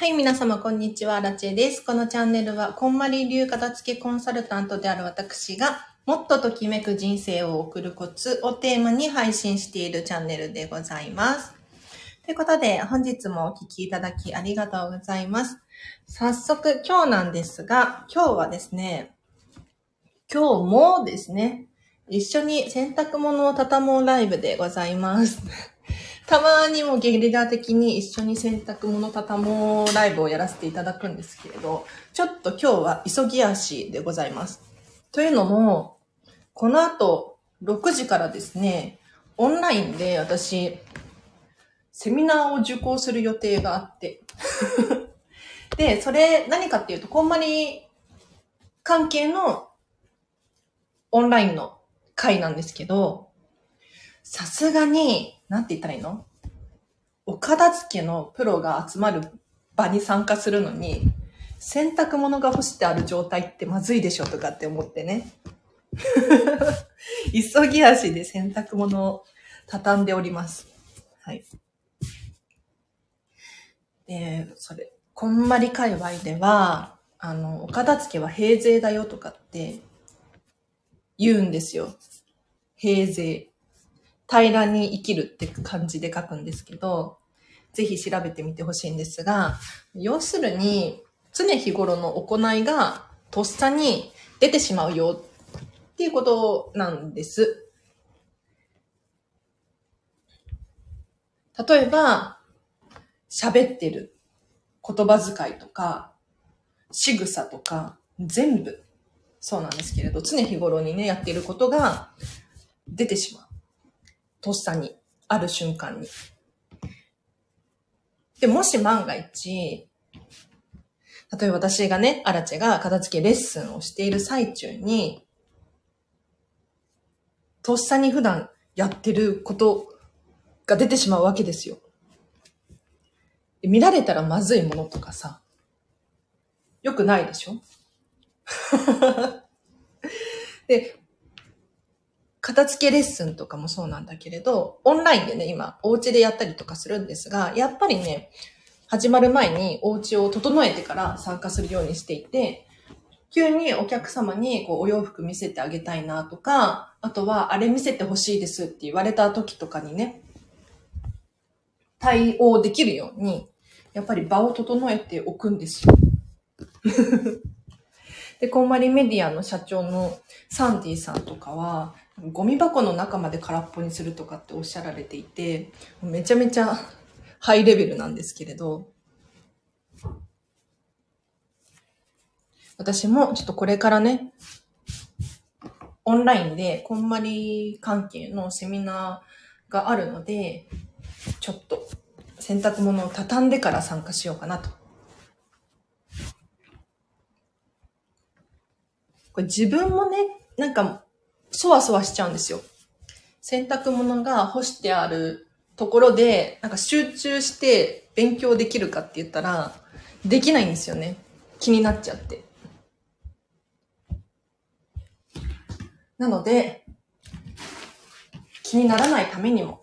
はい、皆様、こんにちは。ラチェです。このチャンネルは、こんまり流片付けコンサルタントである私が、もっとときめく人生を送るコツをテーマに配信しているチャンネルでございます。ということで、本日もお聴きいただきありがとうございます。早速、今日なんですが、今日はですね、今日もですね、一緒に洗濯物を畳もうライブでございます。たまにもゲリラ的に一緒に洗濯物畳もうライブをやらせていただくんですけれど、ちょっと今日は急ぎ足でございます。というのも、この後6時からですね、オンラインで私、セミナーを受講する予定があって。で、それ何かっていうと、こんまり関係のオンラインの会なんですけど、さすがになんて言ったらいいの？お片付けのプロが集まる場に参加するのに、洗濯物が干してある状態ってまずいでしょとかって思ってね。急ぎ足で洗濯物を畳んでおります。はい。で、それ、こんまり界隈では、あの、お片付けは平税だよとかって言うんですよ。平税。平らに生きるって感じで書くんですけど、ぜひ調べてみてほしいんですが、要するに、常日頃の行いがとっさに出てしまうよっていうことなんです。例えば、喋ってる言葉遣いとか、仕草とか、全部そうなんですけれど、常日頃にね、やっていることが出てしまう。とっさに、ある瞬間に。で、もし万が一、例えば私がね、アラチェが片付けレッスンをしている最中に、とっさに普段やってることが出てしまうわけですよ。見られたらまずいものとかさ、よくないでしょ？で、片付けレッスンとかもそうなんだけれど、オンラインでね、今、お家でやったりとかするんですが、やっぱりね、始まる前にお家を整えてから参加するようにしていて、急にお客様にこうお洋服見せてあげたいなとか、あとはあれ見せてほしいですって言われた時とかにね、対応できるように、やっぱり場を整えておくんですよ。で、こんまりメディアの社長のサンディさんとかは、ゴミ箱の中まで空っぽにするとかっておっしゃられていて、めちゃめちゃハイレベルなんですけれど、私もちょっとこれからね、オンラインでこんまり関係のセミナーがあるので、ちょっと洗濯物を畳んでから参加しようかなと。これ自分もね、なんかそわそわしちゃうんですよ。洗濯物が干してあるところで、なんか集中して勉強できるかって言ったら、できないんですよね。気になっちゃって。なので、気にならないためにも、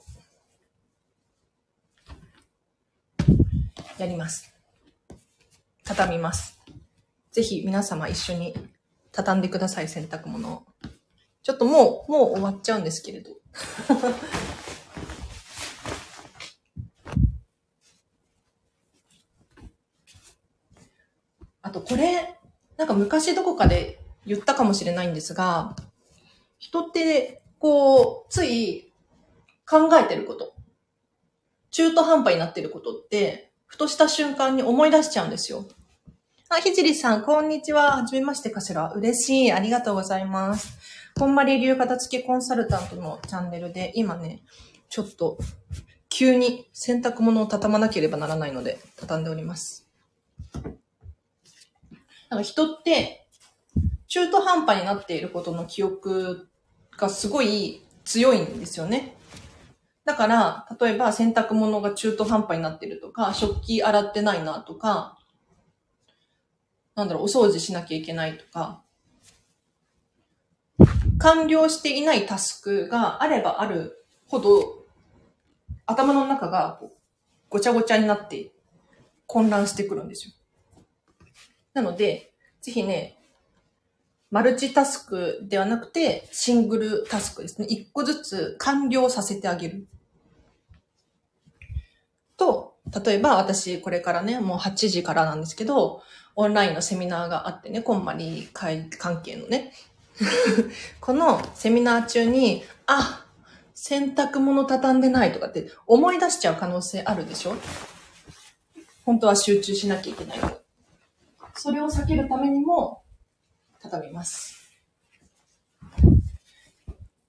やります。畳みます。ぜひ皆様一緒に畳んでください、洗濯物を。ちょっともう、もう終わっちゃうんですけれど。あとこれ、なんか昔どこかで言ったかもしれないんですが、人って、こう、つい考えてること、中途半端になってることって、ふとした瞬間に思い出しちゃうんですよ。あ、ひじりさん、こんにちは。はじめましてかしら。嬉しい。ありがとうございます。こんまり流片付けコンサルタントのチャンネルで、今ね、ちょっと、急に洗濯物を畳まなければならないので、畳んでおります。なんか人って、中途半端になっていることの記憶がすごい強いんですよね。だから、例えば洗濯物が中途半端になっているとか、食器洗ってないなとか、なんだろう、お掃除しなきゃいけないとか、完了していないタスクがあればあるほど、頭の中がごちゃごちゃになって混乱してくるんですよ。なので、ぜひね、マルチタスクではなくて、シングルタスクですね。一個ずつ完了させてあげる。と、例えば私これからね、もう8時からなんですけど、オンラインのセミナーがあってね、こんまり会関係のね。このセミナー中に、あ、洗濯物畳んでないとかって思い出しちゃう可能性あるでしょ？本当は集中しなきゃいけない。それを避けるためにも、畳みます。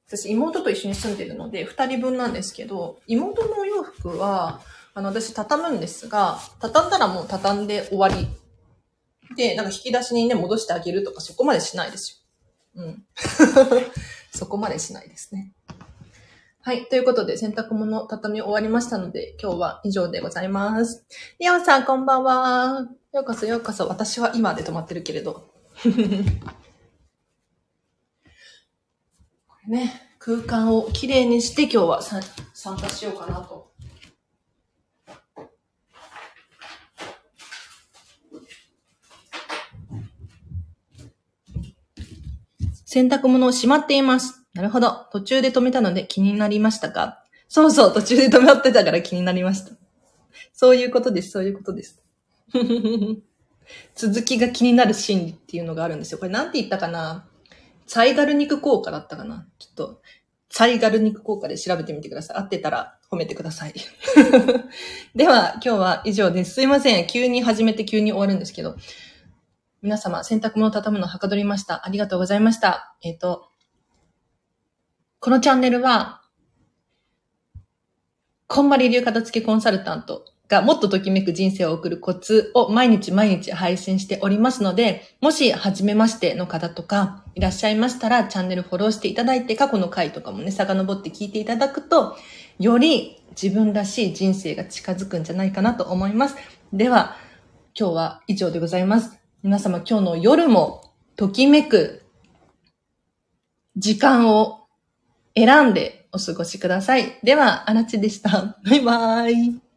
私、妹と一緒に住んでるので、二人分なんですけど、妹のお洋服は、あの、私畳むんですが、畳んだらもう畳んで終わり。で、なんか引き出しにね、戻してあげるとかそこまでしないですよ。うん。そこまでしないですね。はい。ということで、洗濯物畳み終わりましたので、今日は以上でございます。リオンさん、こんばんは。ようこそようこそ。私は今で止まってるけれど。これね、空間をきれいにして今日は参加しようかなと洗濯物をしまっています。なるほど。途中で止めたので気になりましたか？そうそう、途中で止まってたから気になりました。そういうことです、そういうことです。続きが気になる心理っていうのがあるんですよ。これなんて言ったかな？サイガル肉効果だったかな？ちょっと、サイガル肉効果で調べてみてください。合ってたら褒めてください。では、今日は以上です。すいません。急に始めて急に終わるんですけど。皆様、洗濯物を畳むのをはかどりました。ありがとうございました。えっ、ー、と、このチャンネルは、こんまり流片付けコンサルタントがもっとときめく人生を送るコツを毎日毎日配信しておりますので、もし初めましての方とかいらっしゃいましたら、チャンネルフォローしていただいて、過去の回とかもね、遡って聞いていただくと、より自分らしい人生が近づくんじゃないかなと思います。では、今日は以上でございます。皆様今日の夜もときめく時間を選んでお過ごしください。では、あらちでした。バイバーイ。